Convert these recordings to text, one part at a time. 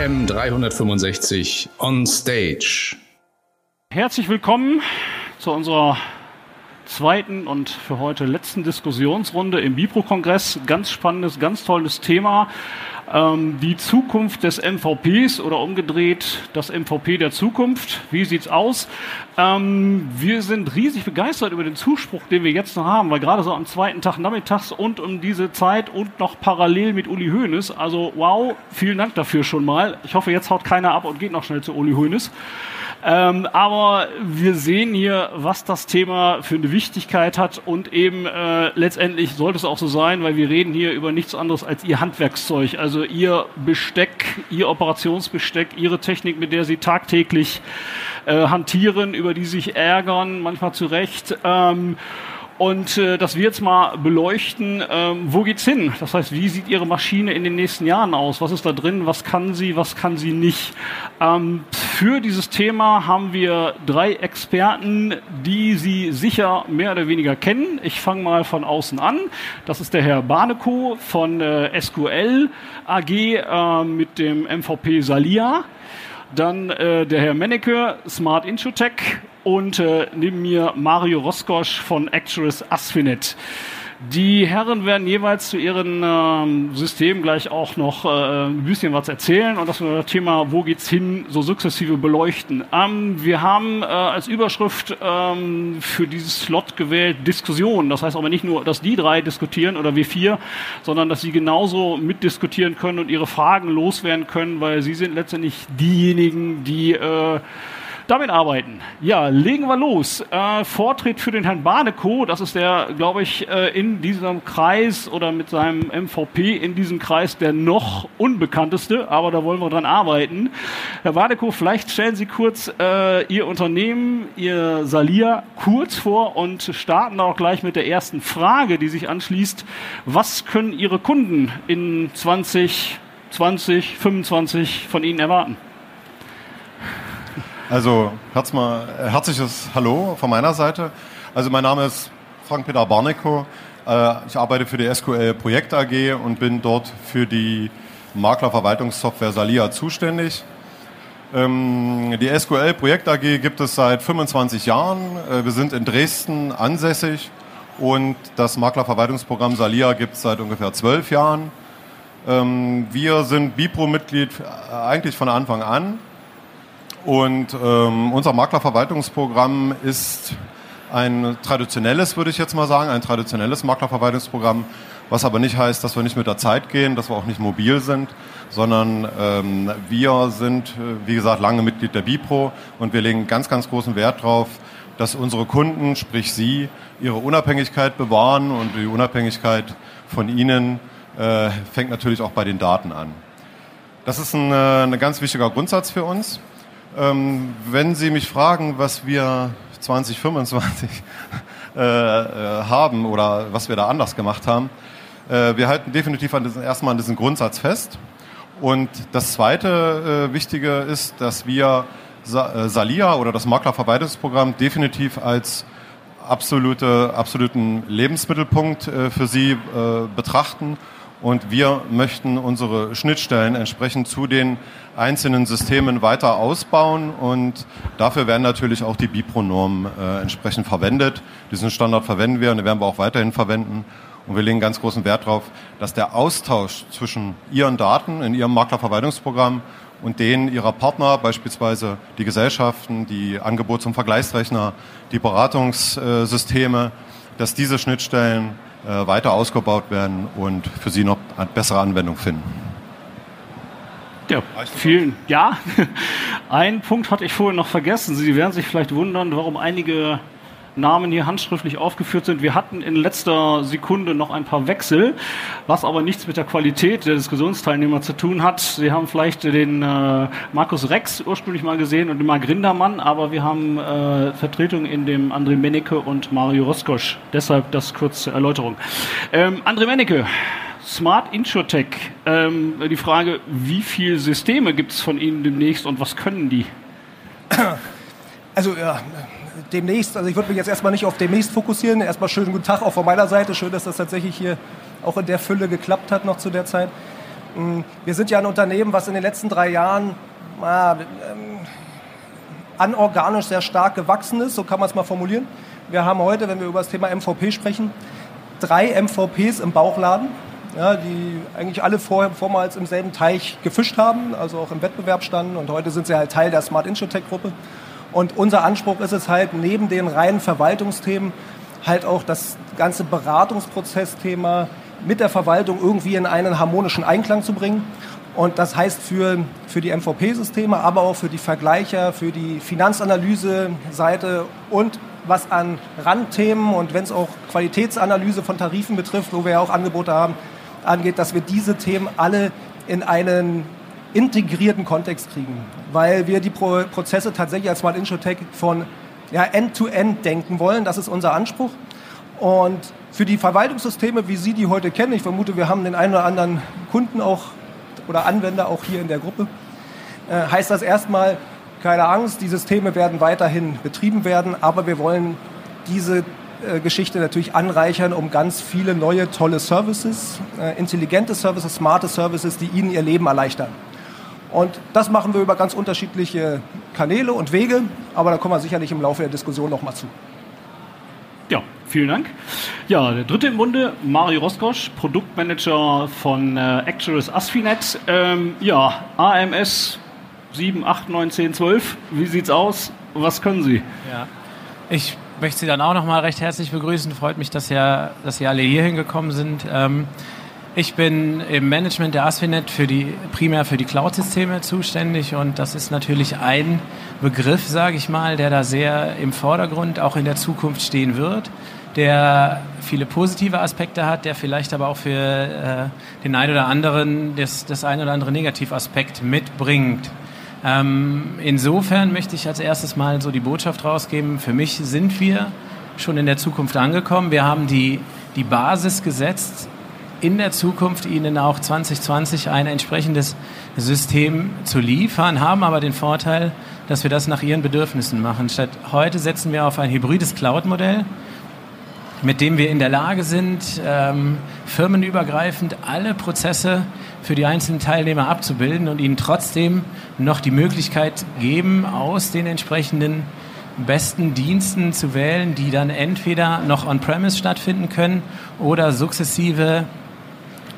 AM 365 on Stage. Herzlich willkommen zu unserer zweiten und für heute letzten Diskussionsrunde im Bipro-Kongress. Ganz spannendes, ganz tolles Thema. Ähm, die Zukunft des MVPs oder umgedreht das MVP der Zukunft. Wie sieht's aus? Ähm, wir sind riesig begeistert über den Zuspruch, den wir jetzt noch haben, weil gerade so am zweiten Tag nachmittags und um diese Zeit und noch parallel mit Uli Hoeneß. Also wow, vielen Dank dafür schon mal. Ich hoffe, jetzt haut keiner ab und geht noch schnell zu Uli Hoeneß. Ähm, aber wir sehen hier, was das Thema für eine Wichtigkeit hat und eben äh, letztendlich sollte es auch so sein, weil wir reden hier über nichts anderes als ihr Handwerkszeug, also ihr Besteck, ihr Operationsbesteck, ihre Technik, mit der sie tagtäglich äh, hantieren, über die sich ärgern, manchmal zu Recht. Ähm, und äh, dass wir jetzt mal beleuchten, ähm, wo geht's hin? Das heißt, wie sieht Ihre Maschine in den nächsten Jahren aus? Was ist da drin? Was kann sie? Was kann sie nicht? Ähm, für dieses Thema haben wir drei Experten, die Sie sicher mehr oder weniger kennen. Ich fange mal von außen an. Das ist der Herr Barnekow von äh, SQL AG äh, mit dem MVP Salia. Dann äh, der Herr Menneke, Smart Introtech und äh, neben mir Mario Roskosch von Actress Asfinet. Die Herren werden jeweils zu ihren ähm, Systemen gleich auch noch äh, ein bisschen was erzählen und das Thema Wo geht's hin so sukzessive beleuchten. Ähm, wir haben äh, als Überschrift ähm, für dieses Slot gewählt Diskussion. Das heißt aber nicht nur, dass die drei diskutieren oder wir vier, sondern dass sie genauso mitdiskutieren können und ihre Fragen loswerden können, weil sie sind letztendlich diejenigen, die äh, damit arbeiten. Ja, legen wir los. Äh, Vortritt für den Herrn Barnekow, das ist der, glaube ich, äh, in diesem Kreis oder mit seinem MVP in diesem Kreis der noch unbekannteste, aber da wollen wir dran arbeiten. Herr Barnekow, vielleicht stellen Sie kurz äh, Ihr Unternehmen, Ihr Salia kurz vor und starten auch gleich mit der ersten Frage, die sich anschließt. Was können Ihre Kunden in 20, 20, 25 von Ihnen erwarten? Also mal, äh, herzliches Hallo von meiner Seite. Also mein Name ist Frank-Peter Barnekow. Äh, ich arbeite für die SQL Projekt AG und bin dort für die Maklerverwaltungssoftware Salia zuständig. Ähm, die SQL Projekt AG gibt es seit 25 Jahren. Äh, wir sind in Dresden ansässig und das Maklerverwaltungsprogramm Salia gibt es seit ungefähr zwölf Jahren. Ähm, wir sind Bipro-Mitglied eigentlich von Anfang an und ähm, unser Maklerverwaltungsprogramm ist ein traditionelles, würde ich jetzt mal sagen, ein traditionelles Maklerverwaltungsprogramm, was aber nicht heißt, dass wir nicht mit der Zeit gehen, dass wir auch nicht mobil sind, sondern ähm, wir sind, äh, wie gesagt, lange Mitglied der Bipro und wir legen ganz, ganz großen Wert darauf, dass unsere Kunden, sprich Sie, ihre Unabhängigkeit bewahren und die Unabhängigkeit von Ihnen äh, fängt natürlich auch bei den Daten an. Das ist ein, äh, ein ganz wichtiger Grundsatz für uns. Ähm, wenn Sie mich fragen, was wir 2025 äh, äh, haben oder was wir da anders gemacht haben, äh, wir halten definitiv an diesen, erstmal an diesem Grundsatz fest. Und das zweite äh, Wichtige ist, dass wir Sa äh, Salia oder das Maklerverwaltungsprogramm definitiv als absolute, absoluten Lebensmittelpunkt äh, für Sie betrachten und wir möchten unsere Schnittstellen entsprechend zu den einzelnen Systemen weiter ausbauen und dafür werden natürlich auch die Bipro-Normen äh, entsprechend verwendet. Diesen Standard verwenden wir und den werden wir auch weiterhin verwenden. Und wir legen ganz großen Wert darauf, dass der Austausch zwischen Ihren Daten in Ihrem Maklerverwaltungsprogramm und denen Ihrer Partner, beispielsweise die Gesellschaften, die Angebots- und Vergleichsrechner, die Beratungssysteme, dass diese Schnittstellen weiter ausgebaut werden und für Sie noch eine bessere Anwendung finden. Ja, vielen. Ja, einen Punkt hatte ich vorhin noch vergessen. Sie werden sich vielleicht wundern, warum einige Namen hier handschriftlich aufgeführt sind. Wir hatten in letzter Sekunde noch ein paar Wechsel, was aber nichts mit der Qualität der Diskussionsteilnehmer zu tun hat. Sie haben vielleicht den äh, Markus Rex ursprünglich mal gesehen und den Mark Grindermann, aber wir haben äh, Vertretung in dem André Mennecke und Mario Roskosch. Deshalb das kurze Erläuterung. Ähm, André Mennecke, Smart Insurtech. Ähm, die Frage, wie viele Systeme gibt es von Ihnen demnächst und was können die? Also ja, demnächst, also ich würde mich jetzt erstmal nicht auf demnächst fokussieren. Erstmal schönen guten Tag auch von meiner Seite. Schön, dass das tatsächlich hier auch in der Fülle geklappt hat noch zu der Zeit. Mm, wir sind ja ein Unternehmen, was in den letzten drei Jahren äh, anorganisch sehr stark gewachsen ist, so kann man es mal formulieren. Wir haben heute, wenn wir über das Thema MVP sprechen, drei MVPs im Bauchladen, ja, die eigentlich alle vorher, vormals im selben Teich gefischt haben, also auch im Wettbewerb standen und heute sind sie halt Teil der Smart Insurtech Gruppe. Und unser Anspruch ist es halt, neben den reinen Verwaltungsthemen halt auch das ganze Beratungsprozessthema mit der Verwaltung irgendwie in einen harmonischen Einklang zu bringen. Und das heißt für, für die MVP-Systeme, aber auch für die Vergleicher, für die Finanzanalyse-Seite und was an Randthemen und wenn es auch Qualitätsanalyse von Tarifen betrifft, wo wir ja auch Angebote haben, angeht, dass wir diese Themen alle in einen integrierten Kontext kriegen, weil wir die Pro Prozesse tatsächlich als Smart Insurtech von ja, End-to-End -End denken wollen. Das ist unser Anspruch. Und für die Verwaltungssysteme, wie Sie die heute kennen, ich vermute, wir haben den einen oder anderen Kunden auch oder Anwender auch hier in der Gruppe, äh, heißt das erstmal, keine Angst, die Systeme werden weiterhin betrieben werden, aber wir wollen diese äh, Geschichte natürlich anreichern um ganz viele neue, tolle Services, äh, intelligente Services, smarte Services, die Ihnen Ihr Leben erleichtern. Und das machen wir über ganz unterschiedliche Kanäle und Wege, aber da kommen wir sicherlich im Laufe der Diskussion noch mal zu. Ja, vielen Dank. Ja, der dritte im Bunde, Mario Roskosch, Produktmanager von äh, Actuaris Asfinet. Ähm, ja, AMS 7, 8, 9, 10, 12. Wie sieht's aus? Was können Sie? Ja, ich möchte Sie dann auch noch mal recht herzlich begrüßen. Freut mich, dass, ja, dass Sie alle hier hingekommen sind. Ähm, ich bin im Management der Asfinet für die, primär für die Cloud-Systeme zuständig und das ist natürlich ein Begriff, sage ich mal, der da sehr im Vordergrund auch in der Zukunft stehen wird, der viele positive Aspekte hat, der vielleicht aber auch für äh, den einen oder anderen das, das ein oder andere Negativaspekt mitbringt. Ähm, insofern möchte ich als erstes mal so die Botschaft rausgeben, für mich sind wir schon in der Zukunft angekommen. Wir haben die, die Basis gesetzt in der Zukunft Ihnen auch 2020 ein entsprechendes System zu liefern, haben aber den Vorteil, dass wir das nach Ihren Bedürfnissen machen. Statt heute setzen wir auf ein hybrides Cloud-Modell, mit dem wir in der Lage sind, ähm, firmenübergreifend alle Prozesse für die einzelnen Teilnehmer abzubilden und ihnen trotzdem noch die Möglichkeit geben, aus den entsprechenden besten Diensten zu wählen, die dann entweder noch on-premise stattfinden können oder sukzessive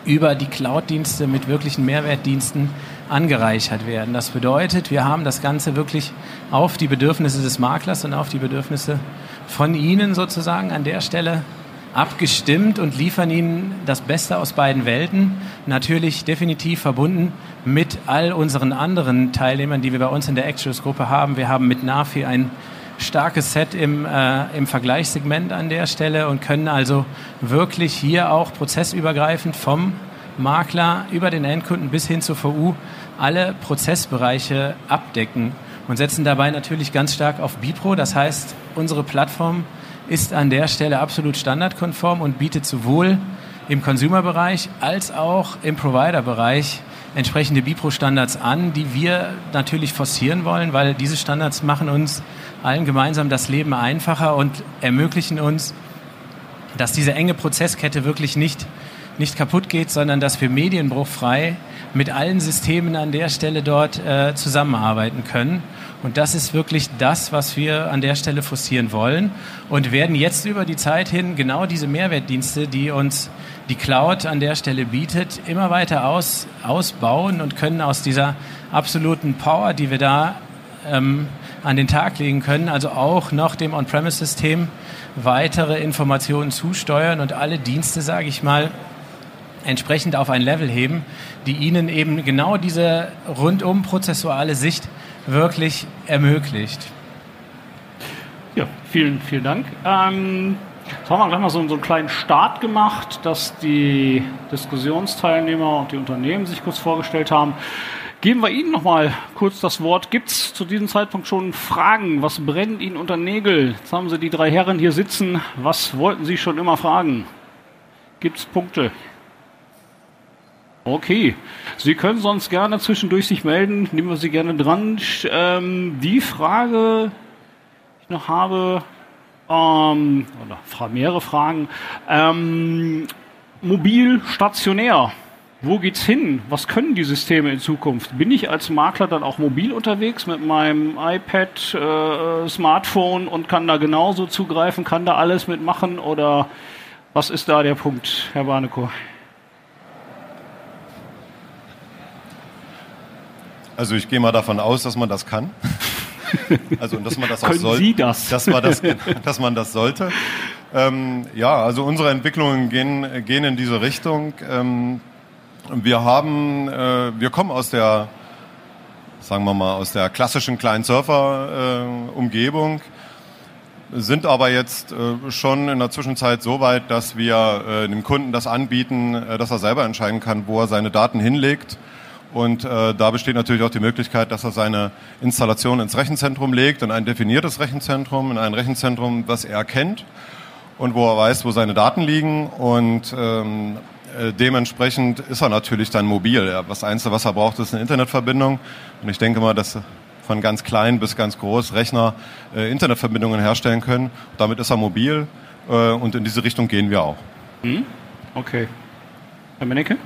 über die Cloud-Dienste mit wirklichen Mehrwertdiensten angereichert werden. Das bedeutet, wir haben das Ganze wirklich auf die Bedürfnisse des Maklers und auf die Bedürfnisse von Ihnen sozusagen an der Stelle abgestimmt und liefern Ihnen das Beste aus beiden Welten. Natürlich definitiv verbunden mit all unseren anderen Teilnehmern, die wir bei uns in der Actuals-Gruppe haben. Wir haben mit Nafi ein starkes Set im, äh, im Vergleichssegment an der Stelle und können also wirklich hier auch prozessübergreifend vom Makler über den Endkunden bis hin zur VU alle Prozessbereiche abdecken und setzen dabei natürlich ganz stark auf Bipro. Das heißt, unsere Plattform ist an der Stelle absolut standardkonform und bietet sowohl im Consumer-Bereich als auch im Provider-Bereich entsprechende Bipro-Standards an, die wir natürlich forcieren wollen, weil diese Standards machen uns allen gemeinsam das Leben einfacher und ermöglichen uns, dass diese enge Prozesskette wirklich nicht, nicht kaputt geht, sondern dass wir medienbruchfrei mit allen Systemen an der Stelle dort äh, zusammenarbeiten können. Und das ist wirklich das, was wir an der Stelle forcieren wollen und werden jetzt über die Zeit hin genau diese Mehrwertdienste, die uns die Cloud an der Stelle bietet, immer weiter aus, ausbauen und können aus dieser absoluten Power, die wir da ähm, an den Tag legen können, also auch noch dem On-Premise-System weitere Informationen zusteuern und alle Dienste, sage ich mal, entsprechend auf ein Level heben, die Ihnen eben genau diese rundum prozessuale Sicht wirklich ermöglicht. Ja, vielen, vielen Dank. Ähm, jetzt haben wir gleich mal so, so einen kleinen Start gemacht, dass die Diskussionsteilnehmer und die Unternehmen sich kurz vorgestellt haben. Geben wir Ihnen noch mal kurz das Wort. Gibt es zu diesem Zeitpunkt schon Fragen? Was brennt Ihnen unter Nägel? Jetzt haben Sie die drei Herren hier sitzen. Was wollten Sie schon immer fragen? Gibt es Punkte? Okay, Sie können sonst gerne zwischendurch sich melden. Nehmen wir Sie gerne dran. Ähm, die Frage, die ich noch habe, ähm, oder mehrere Fragen. Ähm, mobil, stationär wo geht's hin? Was können die Systeme in Zukunft? Bin ich als Makler dann auch mobil unterwegs mit meinem iPad, äh, Smartphone und kann da genauso zugreifen, kann da alles mitmachen oder was ist da der Punkt, Herr Barnekow? Also ich gehe mal davon aus, dass man das kann. Also dass man das auch Können soll, Sie das? Dass man das, dass man das sollte. Ähm, ja, also unsere Entwicklungen gehen, gehen in diese Richtung. Ähm, wir haben, äh, wir kommen aus der, sagen wir mal, aus der klassischen Client-Surfer-Umgebung, äh, sind aber jetzt äh, schon in der Zwischenzeit so weit, dass wir äh, dem Kunden das anbieten, äh, dass er selber entscheiden kann, wo er seine Daten hinlegt. Und äh, da besteht natürlich auch die Möglichkeit, dass er seine Installation ins Rechenzentrum legt, in ein definiertes Rechenzentrum, in ein Rechenzentrum, das er kennt und wo er weiß, wo seine Daten liegen. Und ähm, äh, dementsprechend ist er natürlich dann mobil. Ja, das Einzige, was er braucht, ist eine Internetverbindung. Und ich denke mal, dass von ganz klein bis ganz groß Rechner äh, Internetverbindungen herstellen können. Damit ist er mobil äh, und in diese Richtung gehen wir auch. Hm? Okay. Herr Mennecke?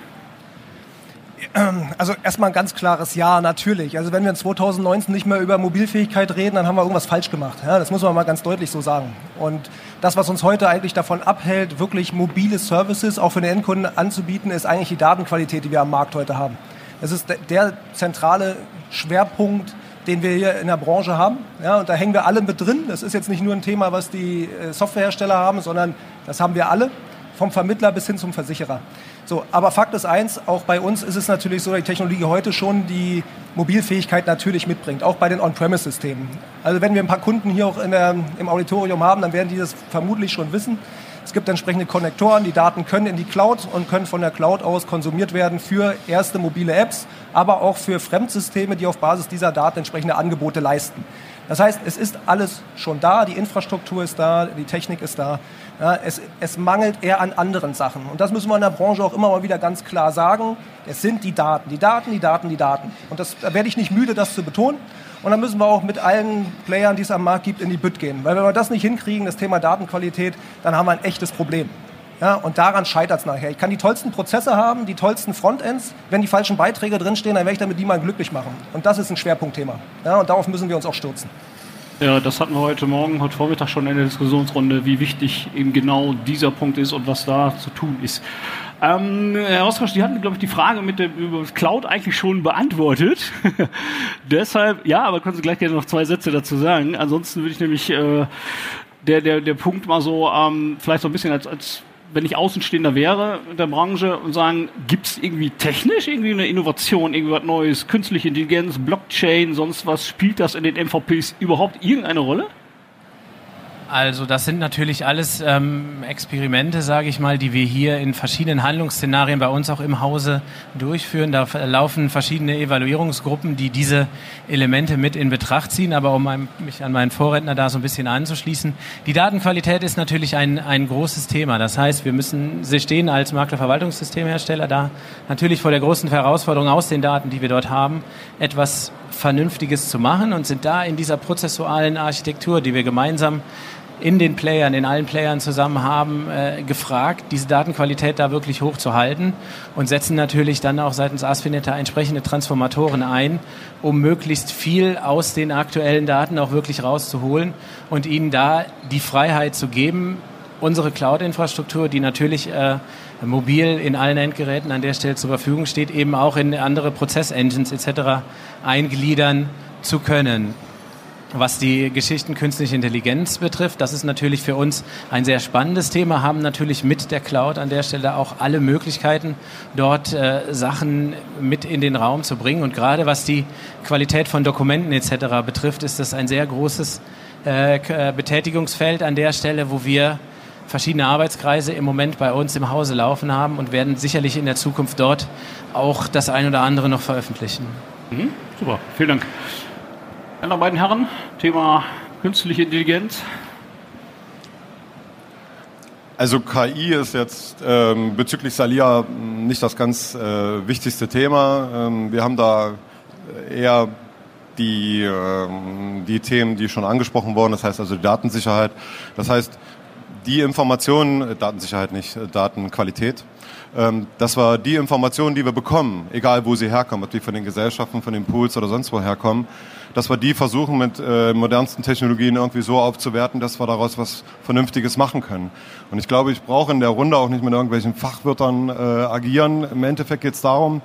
Also erstmal ein ganz klares Ja, natürlich. Also wenn wir in 2019 nicht mehr über Mobilfähigkeit reden, dann haben wir irgendwas falsch gemacht. Ja, das muss man mal ganz deutlich so sagen. Und das, was uns heute eigentlich davon abhält, wirklich mobile Services auch für den Endkunden anzubieten, ist eigentlich die Datenqualität, die wir am Markt heute haben. Das ist der zentrale Schwerpunkt, den wir hier in der Branche haben. Ja, und da hängen wir alle mit drin. Das ist jetzt nicht nur ein Thema, was die äh, Softwarehersteller haben, sondern das haben wir alle, vom Vermittler bis hin zum Versicherer. So, aber Fakt ist eins, auch bei uns ist es natürlich so, dass die Technologie heute schon die Mobilfähigkeit natürlich mitbringt, auch bei den On-Premise-Systemen. Also wenn wir ein paar Kunden hier auch der, im Auditorium haben, dann werden die das vermutlich schon wissen. Es gibt entsprechende Konnektoren, die Daten können in die Cloud und können von der Cloud aus konsumiert werden für erste mobile Apps, aber auch für Fremdsysteme, die auf Basis dieser Daten entsprechende Angebote leisten. Das heißt, es ist alles schon da, die Infrastruktur ist da, die Technik ist da. Ja, es, es, mangelt eher an anderen Sachen. Und das müssen wir in der Branche auch immer mal wieder ganz klar sagen. Es sind die Daten, die Daten, die Daten, die Daten. Und das, da werde ich nicht müde, das zu betonen. Und dann müssen wir auch mit allen Playern, die es am Markt gibt, in die Bütt gehen. Weil wenn wir das nicht hinkriegen, das Thema Datenqualität, dann haben wir ein echtes Problem. Ja, und daran scheitert es nachher. Ich kann die tollsten Prozesse haben, die tollsten Frontends. Wenn die falschen Beiträge drinstehen, dann werde ich damit niemanden glücklich machen. Und das ist ein Schwerpunktthema. Ja, und darauf müssen wir uns auch stürzen. Ja, das hatten wir heute Morgen, heute Vormittag schon in der Diskussionsrunde, wie wichtig eben genau dieser Punkt ist und was da zu tun ist. Ähm, Herr Austausch, Sie hatten, glaube ich, die Frage mit das Cloud eigentlich schon beantwortet. Deshalb, ja, aber können Sie gleich gerne noch zwei Sätze dazu sagen. Ansonsten würde ich nämlich äh, der, der, der Punkt mal so ähm, vielleicht so ein bisschen als, als wenn ich Außenstehender wäre in der Branche und sagen, gibt es irgendwie technisch irgendwie eine Innovation, irgendwas Neues, künstliche Intelligenz, Blockchain, sonst was, spielt das in den MVPs überhaupt irgendeine Rolle? Also das sind natürlich alles ähm, Experimente, sage ich mal, die wir hier in verschiedenen Handlungsszenarien bei uns auch im Hause durchführen. Da laufen verschiedene Evaluierungsgruppen, die diese Elemente mit in Betracht ziehen. Aber um mich an meinen Vorredner da so ein bisschen anzuschließen, die Datenqualität ist natürlich ein, ein großes Thema. Das heißt, wir müssen, Sie stehen als Maklerverwaltungssystemhersteller da natürlich vor der großen Herausforderung aus den Daten, die wir dort haben, etwas Vernünftiges zu machen und sind da in dieser prozessualen Architektur, die wir gemeinsam in den Playern, in allen Playern zusammen haben, äh, gefragt, diese Datenqualität da wirklich hochzuhalten und setzen natürlich dann auch seitens ASFINET entsprechende Transformatoren ein, um möglichst viel aus den aktuellen Daten auch wirklich rauszuholen und ihnen da die Freiheit zu geben, unsere Cloud-Infrastruktur, die natürlich äh, mobil in allen Endgeräten an der Stelle zur Verfügung steht, eben auch in andere Prozessengines etc. eingliedern zu können. Was die Geschichten künstliche Intelligenz betrifft, das ist natürlich für uns ein sehr spannendes Thema, haben natürlich mit der Cloud an der Stelle auch alle Möglichkeiten, dort äh, Sachen mit in den Raum zu bringen. Und gerade was die Qualität von Dokumenten etc. betrifft, ist das ein sehr großes äh, Betätigungsfeld an der Stelle, wo wir verschiedene Arbeitskreise im Moment bei uns im Hause laufen haben und werden sicherlich in der Zukunft dort auch das ein oder andere noch veröffentlichen. Mhm, super, vielen Dank. Andere beiden Herren, Thema künstliche Intelligenz. Also KI ist jetzt ähm, bezüglich Salia nicht das ganz äh, wichtigste Thema. Ähm, wir haben da eher die, ähm, die Themen, die schon angesprochen wurden, das heißt also die Datensicherheit. Das heißt, die Informationen, Datensicherheit nicht, Datenqualität, ähm, das war die Informationen, die wir bekommen, egal wo sie herkommen, ob die von den Gesellschaften, von den Pools oder sonst wo herkommen, dass wir die versuchen mit äh, modernsten Technologien irgendwie so aufzuwerten, dass wir daraus was Vernünftiges machen können. Und ich glaube, ich brauche in der Runde auch nicht mit irgendwelchen Fachwörtern äh, agieren. Im Endeffekt geht es darum,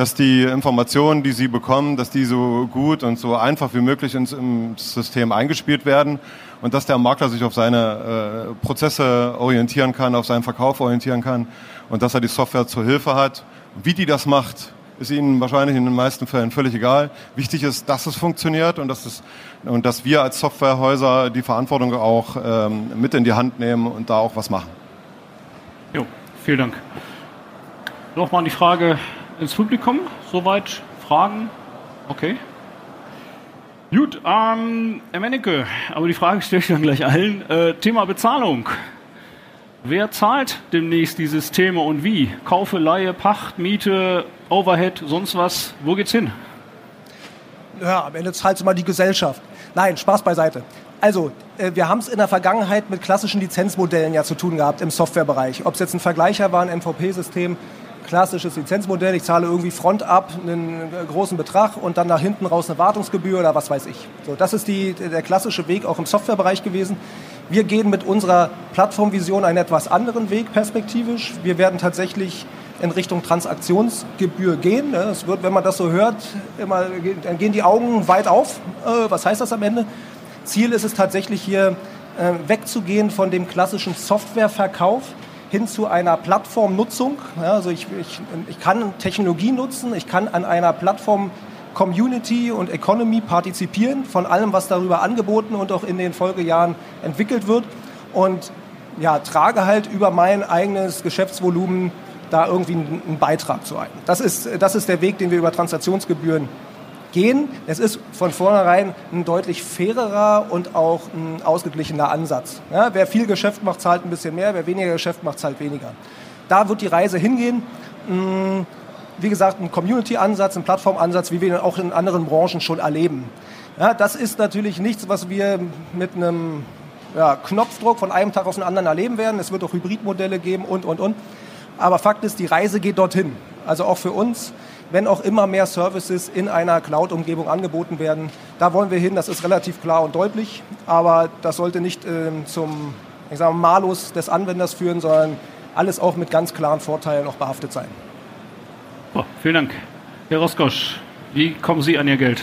dass die Informationen, die Sie bekommen, dass die so gut und so einfach wie möglich ins im System eingespielt werden und dass der Makler sich auf seine äh, Prozesse orientieren kann, auf seinen Verkauf orientieren kann und dass er die Software zur Hilfe hat. Wie die das macht, ist Ihnen wahrscheinlich in den meisten Fällen völlig egal. Wichtig ist, dass es funktioniert und dass, es, und dass wir als Softwarehäuser die Verantwortung auch ähm, mit in die Hand nehmen und da auch was machen. Jo, vielen Dank. Nochmal die Frage ins Publikum. Soweit Fragen? Okay. Gut, ähm, Herr Mennecke, aber die Frage stelle ich dann gleich allen. Äh, Thema Bezahlung. Wer zahlt demnächst die Systeme und wie? Kaufe, Leihe, Pacht, Miete, Overhead, sonst was? Wo geht's hin? Ja, am Ende zahlt immer die Gesellschaft. Nein, Spaß beiseite. Also, äh, wir haben es in der Vergangenheit mit klassischen Lizenzmodellen ja zu tun gehabt im Softwarebereich. Ob es jetzt ein Vergleicher war, ein MVP-System, klassisches Lizenzmodell. Ich zahle irgendwie Front ab einen großen Betrag und dann nach hinten raus eine Wartungsgebühr oder was weiß ich. So, das ist die, der klassische Weg auch im Softwarebereich gewesen. Wir gehen mit unserer Plattformvision einen etwas anderen Weg perspektivisch. Wir werden tatsächlich in Richtung Transaktionsgebühr gehen. Es wird, wenn man das so hört, immer, dann gehen die Augen weit auf. Äh, was heißt das am Ende? Ziel ist es tatsächlich hier äh, wegzugehen von dem klassischen Softwareverkauf hin zu einer Plattformnutzung. Ja, also ich, ich, ich kann Technologie nutzen, ich kann an einer Plattform Community und Economy partizipieren von allem, was darüber angeboten und auch in den Folgejahren entwickelt wird und ja, trage halt über mein eigenes Geschäftsvolumen da irgendwie einen, Beitrag zu ein. Das ist, das ist der Weg, den wir über Transaktionsgebühren gehen. Es ist von vornherein ein deutlich fairerer und auch ein ausgeglichener Ansatz. Ja, wer viel Geschäft macht, zahlt ein bisschen mehr, wer weniger Geschäft macht, zahlt weniger. Da wird die Reise hingehen. Mm, wie gesagt, ein Community-Ansatz, ein Plattformansatz, wie wir ihn auch in anderen Branchen schon erleben. Ja, das ist natürlich nichts, was wir mit einem ja, Knopfdruck von einem Tag auf den anderen erleben werden. Es wird auch Hybridmodelle geben und, und, und. Aber Fakt ist, die Reise geht dorthin. Also auch für uns wenn auch immer mehr Services in einer Cloud-Umgebung angeboten werden. Da wollen wir hin, das ist relativ klar und deutlich, aber das sollte nicht äh, zum ich sage, Malus des Anwenders führen, sondern alles auch mit ganz klaren Vorteilen auch behaftet sein. Oh, vielen Dank. Herr Roskosch, wie kommen Sie an Ihr Geld?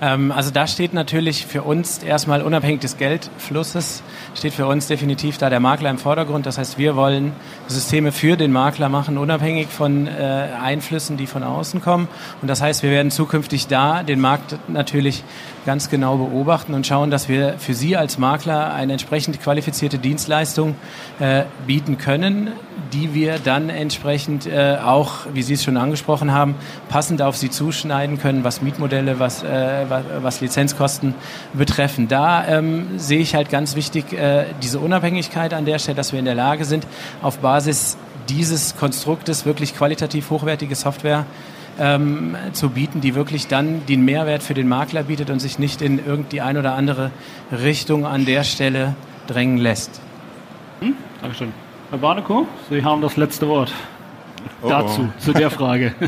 Ähm, also da steht natürlich für uns erstmal unabhängig des Geldflusses, steht für uns definitiv da der Makler im Vordergrund. Das heißt, wir wollen Systeme für den Makler machen, unabhängig von äh, Einflüssen, die von außen kommen. Und das heißt, wir werden zukünftig da den Markt natürlich ganz genau beobachten und schauen, dass wir für Sie als Makler eine entsprechend qualifizierte Dienstleistung äh, bieten können, die wir dann entsprechend äh, auch, wie Sie es schon angesprochen haben, passend auf Sie zuschneiden können, was Mietmodelle, was, äh, was, Lizenzkosten betreffen. Da ähm, sehe ich halt ganz wichtig äh, diese Unabhängigkeit an der Stelle, dass wir in der Lage sind, auf Basis dieses Konstruktes wirklich qualitativ hochwertige Software ähm, zu bieten, die wirklich dann den Mehrwert für den Makler bietet und sich nicht in irgendwie ein oder andere Richtung an der Stelle drängen lässt. Hm? Dankeschön. Herr Barnekow, Sie haben das letzte Wort oh dazu, oh. zu der Frage.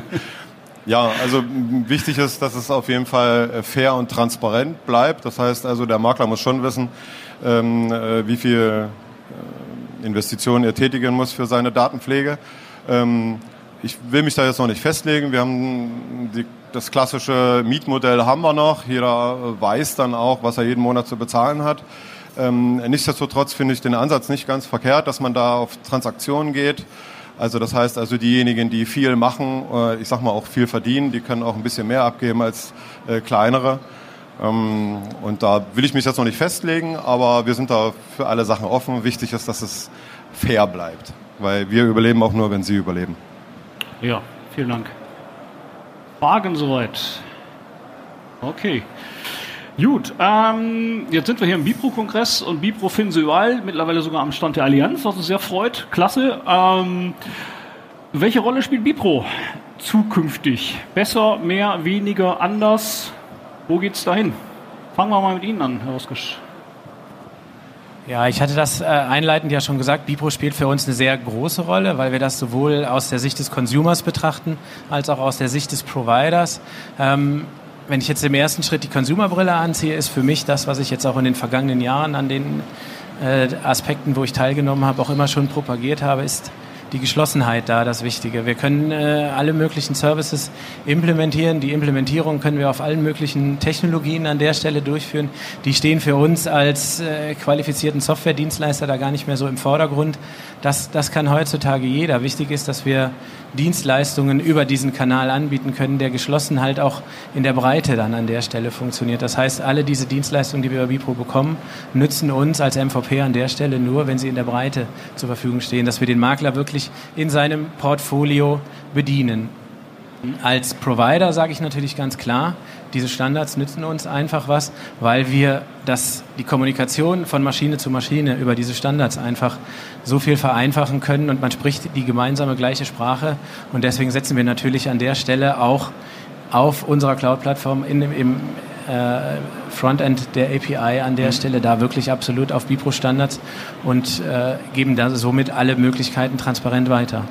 Ja, also wichtig ist, dass es auf jeden Fall äh, fair und transparent bleibt. Das heißt also, der Makler muss schon wissen, ähm, äh, wie viel äh, Investitionen er tätigen muss für seine Datenpflege. Ähm, ich will mich da jetzt noch nicht festlegen. Wir haben die, das klassische Mietmodell haben wir noch. Jeder weiß dann auch, was er jeden Monat zu bezahlen hat. Ähm, nichtsdestotrotz finde ich den Ansatz nicht ganz verkehrt, dass man da auf Transaktionen geht. Also das heißt also diejenigen, die viel machen, äh, ich sag mal auch viel verdienen, die können auch ein bisschen mehr abgeben als äh, kleinere. Ähm, und da will ich mich jetzt noch nicht festlegen, aber wir sind da für alle Sachen offen. Wichtig ist, dass es fair bleibt, weil wir überleben auch nur, wenn sie überleben. Ja, vielen Dank. Fragen soweit? Okay. Gut, ähm, jetzt sind wir hier im Bipro-Kongress und Bipro finden Sie überall, mittlerweile sogar am Stand der Allianz, was uns sehr freut. Klasse. Ähm, welche Rolle spielt Bipro zukünftig? Besser, mehr, weniger, anders? Wo geht's dahin? Fangen wir mal mit Ihnen an, Herr Oskisch. Ja, ich hatte das äh, einleitend ja schon gesagt. Bipro spielt für uns eine sehr große Rolle, weil wir das sowohl aus der Sicht des Consumers betrachten, als auch aus der Sicht des Providers. Ähm, wenn ich jetzt im ersten Schritt die Consumerbrille anziehe, ist für mich das, was ich jetzt auch in den vergangenen Jahren an den äh, Aspekten, wo ich teilgenommen habe, auch immer schon propagiert habe, ist die Geschlossenheit da das Wichtige. Wir können äh, alle möglichen Services implementieren. Die Implementierung können wir auf allen möglichen Technologien an der Stelle durchführen. Die stehen für uns als äh, qualifizierten Software-Dienstleister da gar nicht mehr so im Vordergrund. Das, das kann heutzutage jeder. Wichtig ist, dass wir Dienstleistungen über diesen Kanal anbieten können, der geschlossen halt auch in der Breite dann an der Stelle funktioniert. Das heißt, alle diese Dienstleistungen, die wir über Bipro bekommen, nützen uns als MVP an der Stelle nur, wenn sie in der Breite zur Verfügung stehen, dass wir den Makler wirklich in seinem Portfolio bedienen. Als Provider sage ich natürlich ganz klar, diese Standards nützen uns einfach was, weil wir das, die Kommunikation von Maschine zu Maschine über diese Standards einfach so viel vereinfachen können und man spricht die gemeinsame gleiche Sprache und deswegen setzen wir natürlich an der Stelle auch auf unserer Cloud-Plattform im Frontend der API an der mhm. Stelle da wirklich absolut auf Bipro-Standards und äh, geben da somit alle Möglichkeiten transparent weiter.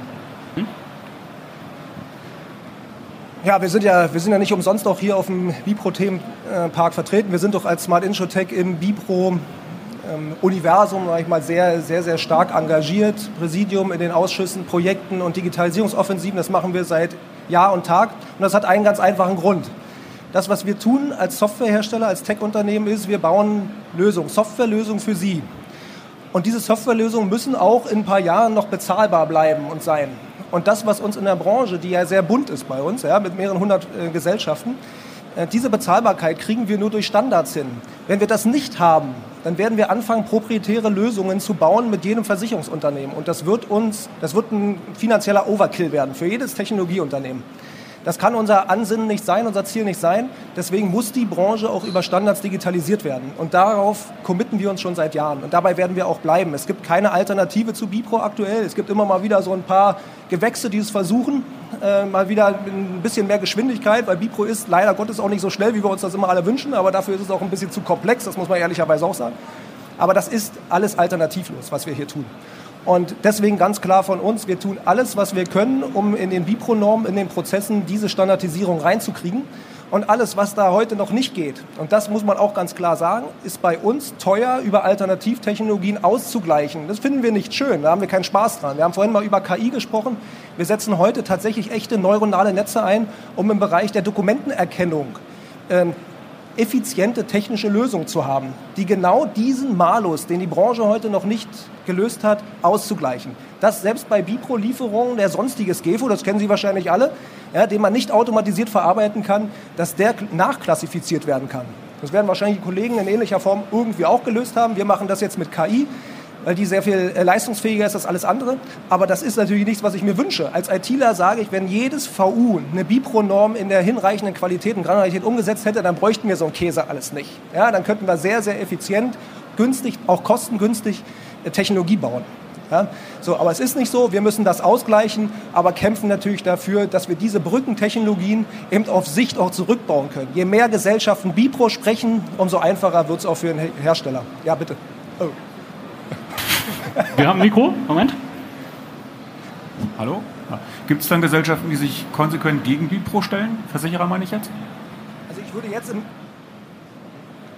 Ja, wir sind ja, wir sind ja nicht umsonst auch hier auf dem Bipro-Themenpark vertreten. Wir sind doch als Smart Introtech im Bipro-Universum, sag ich mal, sehr, sehr, sehr stark engagiert. Präsidium in den Ausschüssen, Projekten und Digitalisierungsoffensiven, das machen wir seit Jahr und Tag. Und das hat einen ganz einfachen Grund. Das, was wir tun als Softwarehersteller, als Tech-Unternehmen, ist, wir bauen Lösungen, Softwarelösungen für Sie. Und diese Softwarelösungen müssen auch in ein paar Jahren noch bezahlbar bleiben und sein. Und das, was uns in der Branche, die ja sehr bunt ist bei uns, ja, mit mehreren hundert äh, Gesellschaften, äh, diese Bezahlbarkeit kriegen wir nur durch Standards hin. Wenn wir das nicht haben, dann werden wir anfangen, proprietäre Lösungen zu bauen mit jedem Versicherungsunternehmen. Und das wird uns, das wird ein finanzieller Overkill werden für jedes Technologieunternehmen. Das kann unser Ansinnen nicht sein, unser Ziel nicht sein. Deswegen muss die Branche auch über Standards digitalisiert werden. Und darauf committen wir uns schon seit Jahren. Und dabei werden wir auch bleiben. Es gibt keine Alternative zu Bipro aktuell. Es gibt immer mal wieder so ein paar Gewächse, die es versuchen. Äh, mal wieder ein bisschen mehr Geschwindigkeit, weil Bipro ist leider Gottes auch nicht so schnell, wie wir uns das immer alle wünschen. Aber dafür ist es auch ein bisschen zu komplex. Das muss man ehrlicherweise auch sagen. Aber das ist alles alternativlos, was wir hier tun. Und deswegen ganz klar von uns, wir tun alles, was wir können, um in den Bipro-Normen, in den Prozessen diese Standardisierung reinzukriegen. Und alles, was da heute noch nicht geht, und das muss man auch ganz klar sagen, ist bei uns teuer über Alternativtechnologien auszugleichen. Das finden wir nicht schön, da haben wir keinen Spaß dran. Wir haben vorhin mal über KI gesprochen. Wir setzen heute tatsächlich echte neuronale Netze ein, um im Bereich der Dokumentenerkennung ähm, effiziente technische Lösung zu haben, die genau diesen Malus, den die Branche heute noch nicht gelöst hat, auszugleichen. Das selbst bei Bipro-Lieferungen der sonstiges GEFO, das kennen Sie wahrscheinlich alle, ja, den man nicht automatisiert verarbeiten kann, dass der nachklassifiziert werden kann. Das werden wahrscheinlich die Kollegen in ähnlicher Form irgendwie auch gelöst haben. Wir machen das jetzt mit KI weil die sehr viel äh, leistungsfähiger ist als alles andere. Aber das ist natürlich nichts, was ich mir wünsche. Als ITler sage ich, wenn jedes VU eine Bipro-Norm in der hinreichenden Qualität und Granularität umgesetzt hätte, dann bräuchten wir so einen Käse alles nicht. Ja, dann könnten wir sehr, sehr effizient, günstig, auch kostengünstig äh, Technologie bauen. Ja, so, aber es ist nicht so, wir müssen das ausgleichen, aber kämpfen natürlich dafür, dass wir diese Brückentechnologien eben auf Sicht auch zurückbauen können. Je mehr Gesellschaften Bipro sprechen, umso einfacher wird es auch für den Hersteller. Ja, bitte. Oh. Wir haben ein Mikro. Moment. Hallo? Gibt es dann Gesellschaften, die sich konsequent gegen Bipro stellen? Versicherer meine ich jetzt? Also ich würde jetzt im...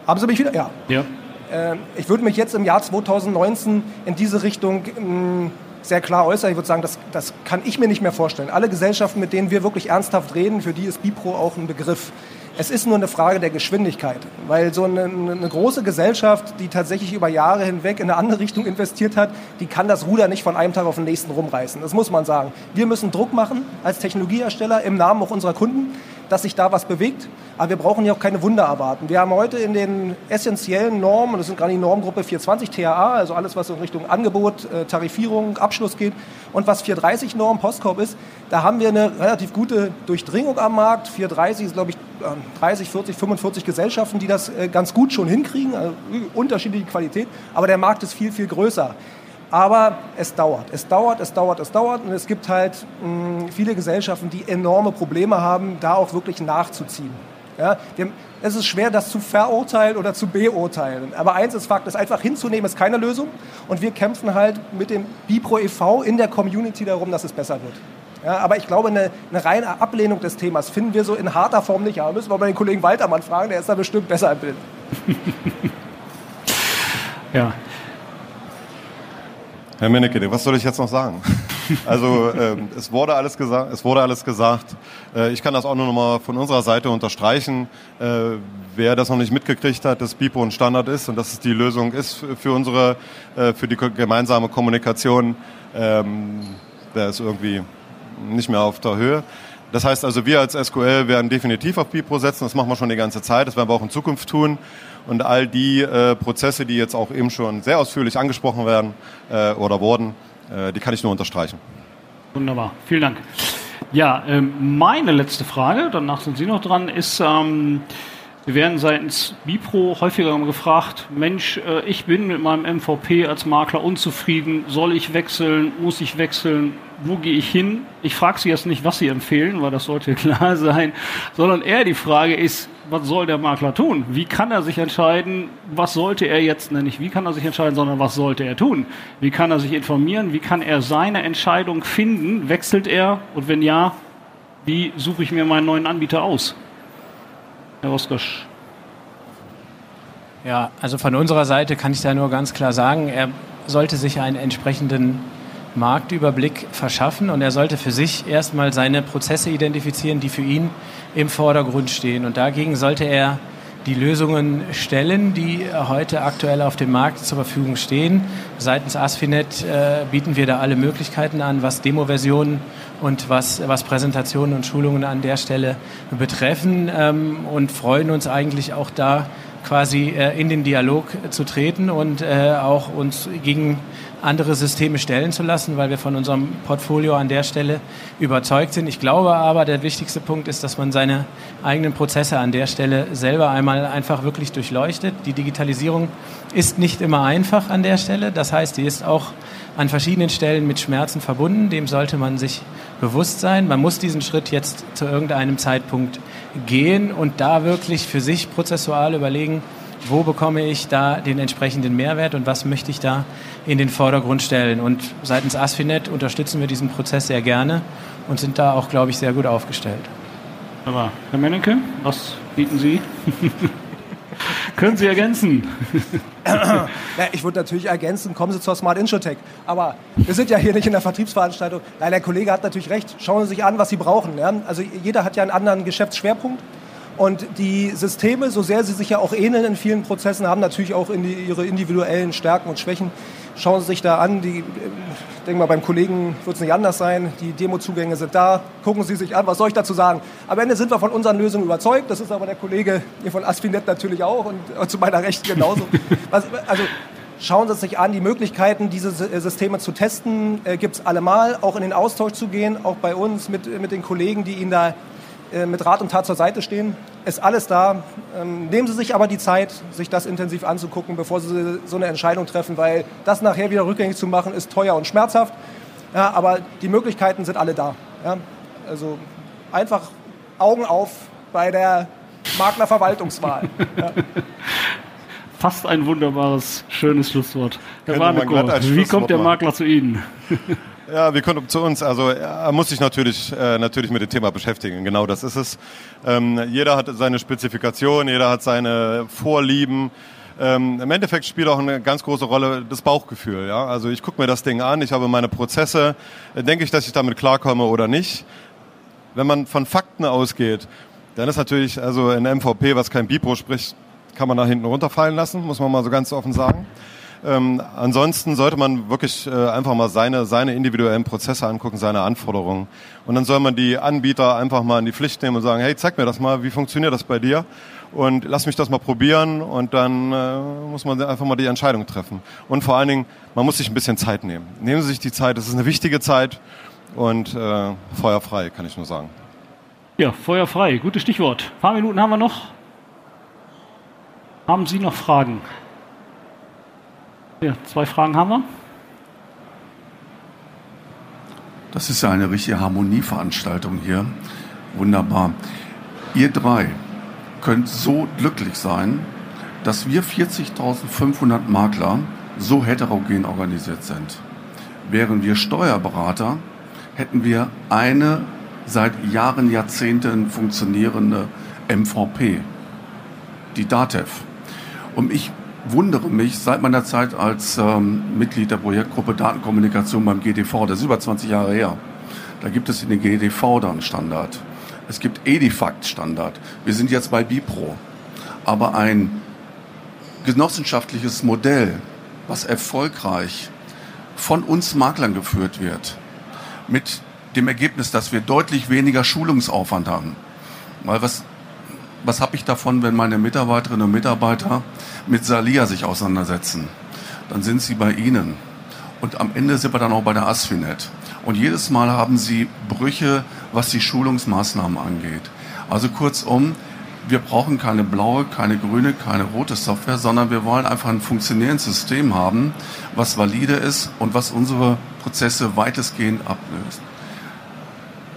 Haben Sie mich wieder? Ja. Ja. Äh, ich würde mich jetzt im Jahr 2019 in diese Richtung ähm, sehr klar äußern. Ich würde sagen, das, das kann ich mir nicht mehr vorstellen. Alle Gesellschaften, mit denen wir wirklich ernsthaft reden, für die ist Bipro auch ein Begriff. Es ist nur eine Frage der Geschwindigkeit, weil so eine, eine, große Gesellschaft, die tatsächlich über Jahre hinweg in eine andere Richtung investiert hat, die kann das Ruder nicht von einem Tag auf den nächsten rumreißen. Das muss man sagen. Wir müssen Druck machen als Technologiehersteller im Namen auch unserer Kunden, dass sich da was bewegt. Aber wir brauchen ja auch keine Wunder erwarten. Wir haben heute in den essentiellen Normen, das sind gerade die Normgruppe 420 THA, also alles, was in Richtung Angebot, äh, Tarifierung, Abschluss geht, und was 430 Norm Postkorb ist, da haben wir eine relativ gute Durchdringung am Markt. 430 ist, glaube ich, 30, 40, 45 Gesellschaften, die das äh, ganz gut schon hinkriegen, also unterschiedliche Qualität, aber der Markt ist viel, viel größer. Aber es dauert, es dauert, es dauert, es dauert und es gibt halt mh, viele Gesellschaften, die enorme Probleme haben, da auch wirklich nachzuziehen. Ja, es ist schwer, das zu verurteilen oder zu beurteilen. Aber eins ist Fakt, das einfach hinzunehmen, ist keine Lösung. Und wir kämpfen halt mit dem Bipro e.V. in der Community darum, dass es besser wird. Ja, aber ich glaube, eine, eine, reine Ablehnung des Themas finden wir so in harter Form nicht. Aber müssen wir mal den Kollegen Waltermann fragen, der ist da bestimmt besser im Bild. ja. Herr Menneke, was soll ich jetzt noch sagen? Also ähm, es wurde alles gesagt. Es wurde alles gesagt. Äh, ich kann das auch nur noch mal von unserer Seite unterstreichen. Äh, wer das noch nicht mitgekriegt hat, dass BIPO ein Standard ist und dass es die Lösung ist für unsere, äh, für die gemeinsame Kommunikation, ähm, der ist irgendwie nicht mehr auf der Höhe. Das heißt also, wir als SQL werden definitiv auf BIPRO setzen. Das machen wir schon die ganze Zeit. Das werden wir auch in Zukunft tun. Und all die äh, Prozesse, die jetzt auch eben schon sehr ausführlich angesprochen werden äh, oder wurden, die kann ich nur unterstreichen. Wunderbar. Vielen Dank. Ja, ähm, meine letzte Frage, danach sind Sie noch dran, ist, ähm, wir werden seitens Bipro häufiger gefragt, Mensch, äh, ich bin mit meinem MVP als Makler unzufrieden, soll ich wechseln, muss ich wechseln, wo gehe ich hin? Ich frage Sie jetzt nicht, was Sie empfehlen, weil das sollte klar sein, sondern eher die Frage ist, was soll der Makler tun? Wie kann er sich entscheiden, was sollte er jetzt, nicht wie kann er sich entscheiden, sondern was sollte er tun? Wie kann er sich informieren? Wie kann er seine Entscheidung finden? Wechselt er? Und wenn ja, wie suche ich mir meinen neuen Anbieter aus? Herr Oskosch. Ja, also von unserer Seite kann ich da nur ganz klar sagen, er sollte sich einen entsprechenden Marktüberblick verschaffen und er sollte für sich erstmal seine Prozesse identifizieren, die für ihn im Vordergrund stehen. Und dagegen sollte er die Lösungen stellen, die heute aktuell auf dem Markt zur Verfügung stehen. Seitens Asfinet äh, bieten wir da alle Möglichkeiten an, was Demo-Versionen und was, was Präsentationen und Schulungen an der Stelle betreffen ähm, und freuen uns eigentlich auch da quasi äh, in den Dialog zu treten und äh, auch uns gegen andere Systeme stellen zu lassen, weil wir von unserem Portfolio an der Stelle überzeugt sind. Ich glaube aber, der wichtigste Punkt ist, dass man seine eigenen Prozesse an der Stelle selber einmal einfach wirklich durchleuchtet. Die Digitalisierung ist nicht immer einfach an der Stelle. Das heißt, die ist auch an verschiedenen Stellen mit Schmerzen verbunden. Dem sollte man sich bewusst sein. Man muss diesen Schritt jetzt zu irgendeinem Zeitpunkt gehen und da wirklich für sich prozessual überlegen, wo bekomme ich da den entsprechenden Mehrwert und was möchte ich da in den Vordergrund stellen. Und seitens Asfinet unterstützen wir diesen Prozess sehr gerne und sind da auch, glaube ich, sehr gut aufgestellt. Aber Herr Menneke, was bieten Sie? Können Sie ergänzen? ja, ich würde natürlich ergänzen, kommen Sie zur Smart Insurtech. Aber wir sind ja hier nicht in der Vertriebsveranstaltung. Nein, der Kollege hat natürlich recht. Schauen Sie sich an, was Sie brauchen. Ja? Also jeder hat ja einen anderen Geschäftsschwerpunkt. Und die Systeme, so sehr sie sich ja auch ähneln in vielen Prozessen, haben natürlich auch in die, ihre individuellen Stärken und Schwächen. Schauen Sie sich da an, die, ich denke mal, beim Kollegen wird es nicht anders sein. Die Demozugänge sind da. Gucken Sie sich an, was soll ich dazu sagen? Am Ende sind wir von unseren Lösungen überzeugt. Das ist aber der Kollege hier von Aspinet natürlich auch und, und zu meiner Rechten genauso. also schauen Sie sich an, die Möglichkeiten, diese Systeme zu testen, äh, gibt es allemal. Auch in den Austausch zu gehen, auch bei uns mit, mit den Kollegen, die Ihnen da äh, mit Rat und Tat zur Seite stehen. Ist alles da. Ähm, nehmen Sie sich aber die Zeit, sich das intensiv anzugucken, bevor Sie so eine Entscheidung treffen, weil das nachher wieder rückgängig zu machen, ist teuer und schmerzhaft. Ja, aber die Möglichkeiten sind alle da. Ja? Also einfach Augen auf bei der Maklerverwaltungswahl. ja. Fast ein wunderbares, schönes Schlusswort. Herr Warneko, wie kommt der Makler zu Ihnen? Ja, wie kommt zu uns? Also er muss sich natürlich, äh, natürlich mit dem Thema beschäftigen. Genau das ist es. Ähm, jeder hat seine Spezifikation, jeder hat seine Vorlieben. Ähm, Im Endeffekt spielt auch eine ganz große Rolle das Bauchgefühl. Ja? Also ich gucke mir das Ding an, ich habe meine Prozesse. Denke ich, dass ich damit klarkomme oder nicht? Wenn man von Fakten ausgeht, dann ist natürlich, also ein MVP, was kein Bipro spricht, kann man da hinten runterfallen lassen, muss man mal so ganz offen sagen. Ähm, ansonsten sollte man wirklich äh, einfach mal seine, seine individuellen Prozesse angucken, seine Anforderungen. Und dann soll man die Anbieter einfach mal in die Pflicht nehmen und sagen, hey, zeig mir das mal, wie funktioniert das bei dir? Und lass mich das mal probieren und dann äh, muss man einfach mal die Entscheidung treffen. Und vor allen Dingen, man muss sich ein bisschen Zeit nehmen. Nehmen Sie sich die Zeit, das ist eine wichtige Zeit und äh, feuerfrei, kann ich nur sagen. Ja, feuerfrei, gutes Stichwort. Ein paar Minuten haben wir noch. Haben Sie noch Fragen? Ja, zwei Fragen haben wir. Das ist ja eine richtige Harmonieveranstaltung hier. Wunderbar. Ihr drei, könnt so glücklich sein, dass wir 40.500 Makler so heterogen organisiert sind. Wären wir Steuerberater, hätten wir eine seit Jahren, Jahrzehnten funktionierende MVP, die DATEV. Und ich wundere mich seit meiner Zeit als ähm, Mitglied der Projektgruppe Datenkommunikation beim GDV, das ist über 20 Jahre her. Da gibt es in den GDV dann Standard. Es gibt Edifact Standard. Wir sind jetzt bei Bipro. Aber ein genossenschaftliches Modell, was erfolgreich von uns Maklern geführt wird, mit dem Ergebnis, dass wir deutlich weniger Schulungsaufwand haben. Weil was, was habe ich davon, wenn meine Mitarbeiterinnen und Mitarbeiter mit Salia sich auseinandersetzen? Dann sind sie bei Ihnen. Und am Ende sind wir dann auch bei der Asfinet. Und jedes Mal haben sie Brüche, was die Schulungsmaßnahmen angeht. Also kurzum, wir brauchen keine blaue, keine grüne, keine rote Software, sondern wir wollen einfach ein funktionierendes System haben, was valide ist und was unsere Prozesse weitestgehend ablöst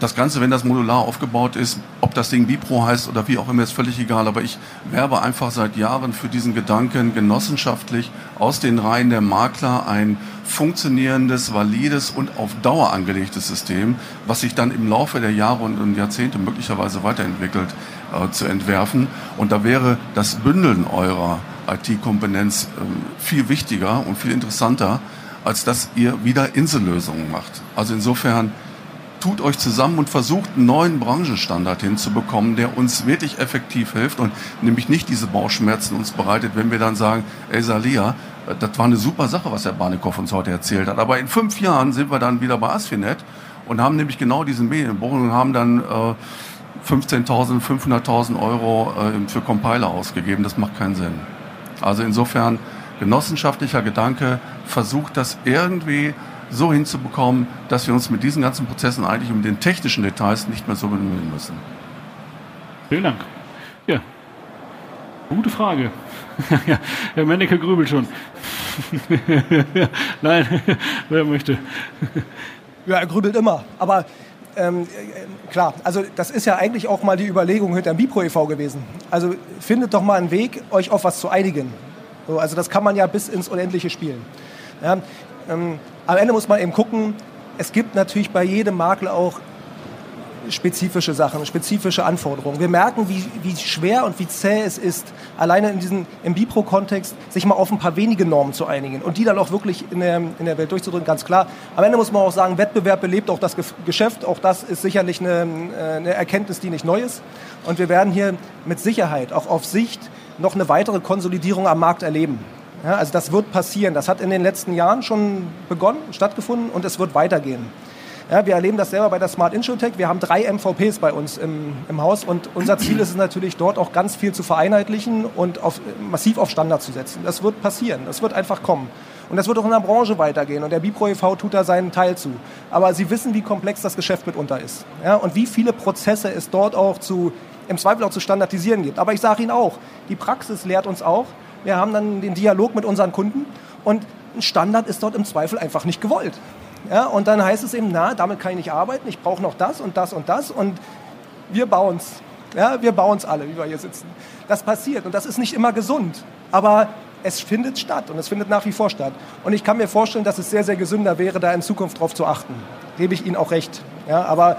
das Ganze, wenn das modular aufgebaut ist, ob das Ding Bipro heißt oder wie auch immer, ist völlig egal. Aber ich werbe einfach seit Jahren für diesen Gedanken, genossenschaftlich aus den Reihen der Makler ein funktionierendes, valides und auf Dauer angelegtes System, was sich dann im Laufe der Jahre und Jahrzehnte möglicherweise weiterentwickelt, äh, zu entwerfen. Und da wäre das Bündeln eurer IT-Kompetenz äh, viel wichtiger und viel interessanter, als dass ihr wieder Insellösungen macht. Also insofern tut euch zusammen und versucht einen neuen Branchenstandard hinzubekommen, der uns wirklich effektiv hilft und nämlich nicht diese Bauchschmerzen uns bereitet, wenn wir dann sagen, ey Salia, das war eine super Sache, was Herr Barnikow uns heute erzählt hat. Aber in fünf Jahren sind wir dann wieder bei Asfinet und haben nämlich genau diesen Medienbruch und haben dann äh, 15.000, 500.000 Euro äh, für Compiler ausgegeben. Das macht keinen Sinn. Also insofern genossenschaftlicher Gedanke, versucht das irgendwie so hinzubekommen, dass wir uns mit diesen ganzen Prozessen eigentlich um den technischen Details nicht mehr so bemühen müssen. Vielen Dank. Ja, gute Frage. ja, Herr Mennecke grübelt schon. Nein, wer möchte? ja, er grübelt immer. Aber ähm, klar, also das ist ja eigentlich auch mal die Überlegung hinter dem Bipro e.V. gewesen. Also findet doch mal einen Weg, euch auf was zu einigen. So, also das kann man ja bis ins Unendliche spielen. Ja, ähm, am Ende muss man eben gucken, es gibt natürlich bei jedem Makler auch spezifische Sachen, spezifische Anforderungen. Wir merken, wie, wie schwer und wie zäh es ist, alleine in diesem im Bipro-Kontext sich mal auf ein paar wenige Normen zu einigen und die dann auch wirklich in der, in der Welt durchzudrücken, ganz klar. Am Ende muss man auch sagen, Wettbewerb belebt auch das Geschäft. Auch das ist sicherlich eine, eine Erkenntnis, die nicht neu ist. Und wir werden hier mit Sicherheit auch auf Sicht noch eine weitere Konsolidierung am Markt erleben. Ja, also das wird passieren. Das hat in den letzten Jahren schon begonnen, stattgefunden und es wird weitergehen. Ja, wir erleben das selber bei der Smart Insurtech. Wir haben drei MVPs bei uns im, im Haus und unser Ziel ist es natürlich, dort auch ganz viel zu vereinheitlichen und auf, massiv auf Standard zu setzen. Das wird passieren. Das wird einfach kommen. Und das wird auch in der Branche weitergehen. Und der Bipro e.V. tut da seinen Teil zu. Aber Sie wissen, wie komplex das Geschäft mitunter ist. Ja, und wie viele Prozesse es dort auch zu, im Zweifel auch zu standardisieren gibt. Aber ich sage Ihnen auch, die Praxis lehrt uns auch, wir haben dann den Dialog mit unseren Kunden und ein Standard ist dort im Zweifel einfach nicht gewollt. Ja, und dann heißt es eben, na, damit kann ich nicht arbeiten, ich brauche noch das und das und das und wir bauen es. Ja, wir bauen es alle, wie wir hier sitzen. Das passiert und das ist nicht immer gesund, aber es findet statt und es findet nach wie vor statt. Und ich kann mir vorstellen, dass es sehr, sehr gesünder wäre, da in Zukunft darauf zu achten. Gebe ich Ihnen auch recht. Ja, aber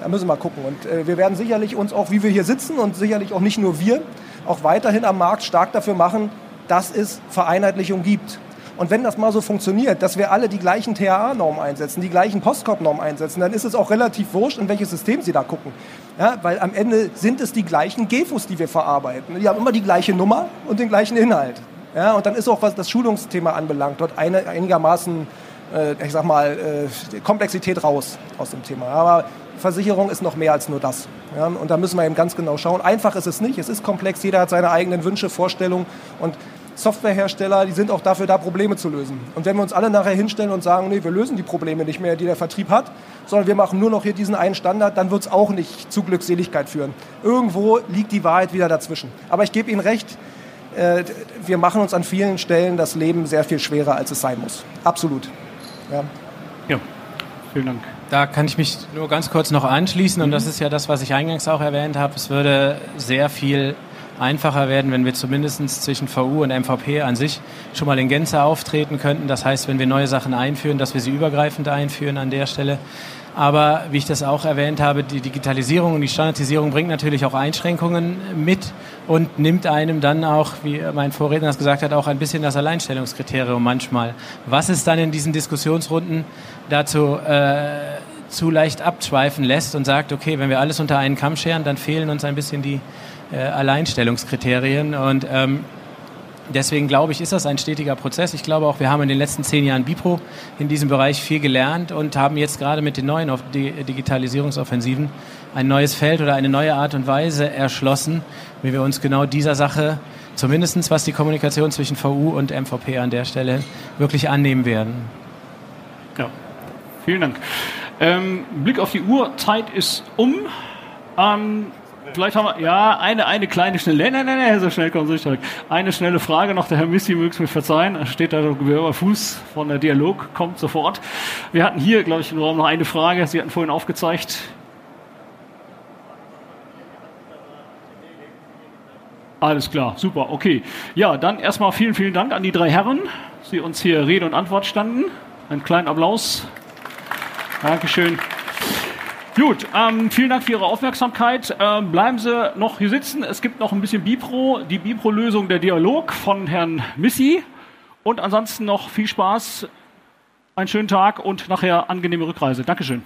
da müssen wir gucken. Und äh, wir werden sicherlich uns auch, wie wir hier sitzen und sicherlich auch nicht nur wir, auch weiterhin am Markt stark dafür machen, dass es Vereinheitlichung gibt. Und wenn das mal so funktioniert, dass wir alle die gleichen THA-Normen einsetzen, die gleichen Postkorb-Normen einsetzen, dann ist es auch relativ wurscht, in welches System Sie da gucken. Ja, weil am Ende sind es die gleichen GEFUS, die wir verarbeiten. Die haben immer die gleiche Nummer und den gleichen Inhalt. Ja, und dann ist auch, was das Schulungsthema anbelangt, dort eine, einigermaßen, äh, ich sag mal, äh, Komplexität raus aus dem Thema. Aber Versicherung ist noch mehr als nur das. Ja, und da müssen wir eben ganz genau schauen. Einfach ist es nicht, es ist komplex, jeder hat seine eigenen Wünsche, Vorstellungen und Softwarehersteller, die sind auch dafür da, Probleme zu lösen. Und wenn wir uns alle nachher hinstellen und sagen, nee, wir lösen die Probleme nicht mehr, die der Vertrieb hat, sondern wir machen nur noch hier diesen einen Standard, dann wird es auch nicht zu Glückseligkeit führen. Irgendwo liegt die Wahrheit wieder dazwischen. Aber ich gebe Ihnen recht, äh, wir machen uns an vielen Stellen das Leben sehr viel schwerer, als es sein muss. Absolut. Ja, ja vielen Dank. Da kann ich mich nur ganz kurz noch anschließen und das ist ja das, was ich eingangs auch erwähnt habe. Es würde sehr viel einfacher werden, wenn wir zumindest zwischen VU und MVP an sich schon mal in Gänze auftreten könnten. Das heißt, wenn wir neue Sachen einführen, dass wir sie übergreifend einführen an der Stelle. Aber wie ich das auch erwähnt habe, die Digitalisierung und die Standardisierung bringt natürlich auch Einschränkungen mit und nimmt einem dann auch, wie mein Vorredner das gesagt hat, auch ein bisschen das Alleinstellungskriterium manchmal. Was es dann in diesen Diskussionsrunden dazu äh, zu leicht abschweifen lässt und sagt, okay, wenn wir alles unter einen Kamm scheren, dann fehlen uns ein bisschen die Alleinstellungskriterien und ähm, Deswegen glaube ich, ist das ein stetiger Prozess. Ich glaube auch, wir haben in den letzten zehn Jahren Bipro in diesem Bereich viel gelernt und haben jetzt gerade mit den neuen Digitalisierungsoffensiven ein neues Feld oder eine neue Art und Weise erschlossen, wie wir uns genau dieser Sache, zumindest was die Kommunikation zwischen VU und MVP an der Stelle, wirklich annehmen werden. Ja, vielen Dank. Ähm, Blick auf die Uhr, Zeit ist um. Ähm, vielleicht haben wir, ja, eine, eine kleine schnelle, nein, nein, nein, so schnell kommen Sie nicht zurück. Eine schnelle Frage noch, der Herr Missi möge es mir verzeihen, steht da über Fuß von der Dialog, kommt sofort. Wir hatten hier, glaube ich, im Raum noch eine Frage, Sie hatten vorhin aufgezeigt. Alles klar, super, okay. Ja, dann erstmal vielen, vielen Dank an die drei Herren, die uns hier Rede und Antwort standen. Einen kleinen Applaus. Dankeschön. Gut, ähm, vielen Dank für Ihre Aufmerksamkeit. Ähm, bleiben Sie noch hier sitzen. Es gibt noch ein bisschen Bipro, die Bipro-Lösung der Dialog von Herrn Missi. Und ansonsten noch viel Spaß, einen schönen Tag und nachher angenehme Rückreise. Dankeschön.